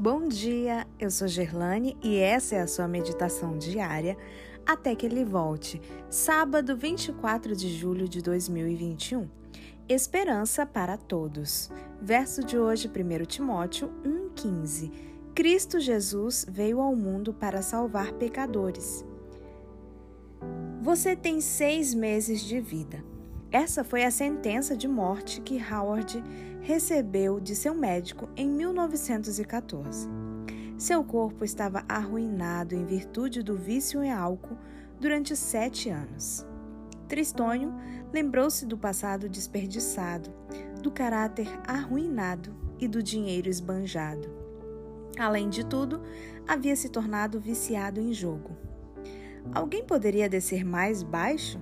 Bom dia, eu sou Gerlane e essa é a sua meditação diária até que ele volte, sábado 24 de julho de 2021. Esperança para todos. Verso de hoje, 1 Timóteo 1,15. Cristo Jesus veio ao mundo para salvar pecadores. Você tem seis meses de vida. Essa foi a sentença de morte que Howard recebeu de seu médico em 1914. Seu corpo estava arruinado em virtude do vício em álcool durante sete anos. Tristonho lembrou-se do passado desperdiçado, do caráter arruinado e do dinheiro esbanjado. Além de tudo, havia se tornado viciado em jogo. Alguém poderia descer mais baixo?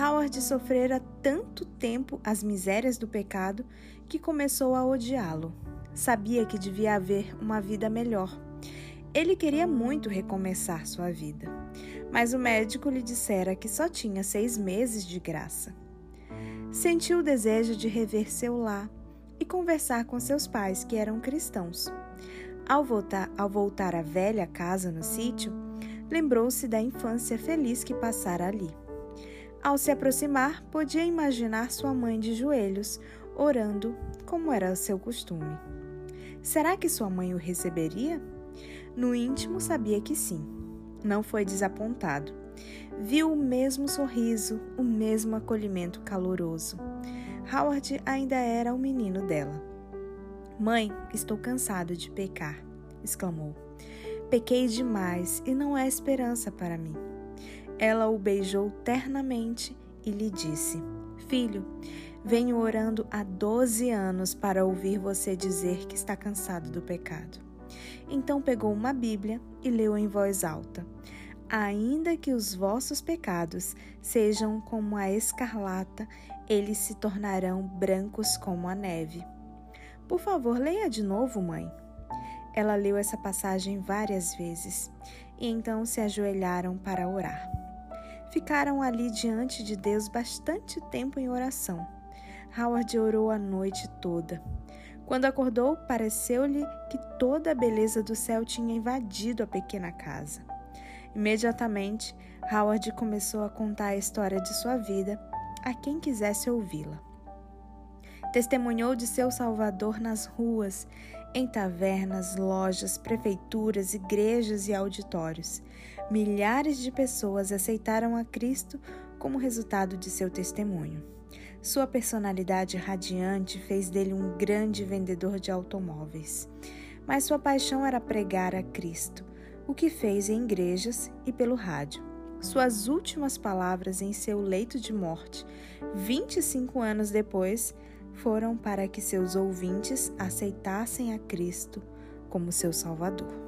Howard sofrera tanto tempo as misérias do pecado que começou a odiá-lo. Sabia que devia haver uma vida melhor. Ele queria muito recomeçar sua vida, mas o médico lhe dissera que só tinha seis meses de graça. Sentiu o desejo de rever seu lar e conversar com seus pais, que eram cristãos. Ao voltar, ao voltar à velha casa no sítio, lembrou-se da infância feliz que passara ali. Ao se aproximar, podia imaginar sua mãe de joelhos, orando, como era seu costume. Será que sua mãe o receberia? No íntimo, sabia que sim. Não foi desapontado. Viu o mesmo sorriso, o mesmo acolhimento caloroso. Howard ainda era o menino dela. Mãe, estou cansado de pecar, exclamou. Pequei demais e não há esperança para mim. Ela o beijou ternamente e lhe disse: Filho, venho orando há 12 anos para ouvir você dizer que está cansado do pecado. Então pegou uma Bíblia e leu em voz alta: Ainda que os vossos pecados sejam como a escarlata, eles se tornarão brancos como a neve. Por favor, leia de novo, mãe. Ela leu essa passagem várias vezes e então se ajoelharam para orar. Ficaram ali diante de Deus bastante tempo em oração. Howard orou a noite toda. Quando acordou, pareceu-lhe que toda a beleza do céu tinha invadido a pequena casa. Imediatamente, Howard começou a contar a história de sua vida a quem quisesse ouvi-la. Testemunhou de seu Salvador nas ruas, em tavernas, lojas, prefeituras, igrejas e auditórios. Milhares de pessoas aceitaram a Cristo como resultado de seu testemunho. Sua personalidade radiante fez dele um grande vendedor de automóveis. Mas sua paixão era pregar a Cristo, o que fez em igrejas e pelo rádio. Suas últimas palavras em seu leito de morte, 25 anos depois, foram para que seus ouvintes aceitassem a Cristo como seu Salvador.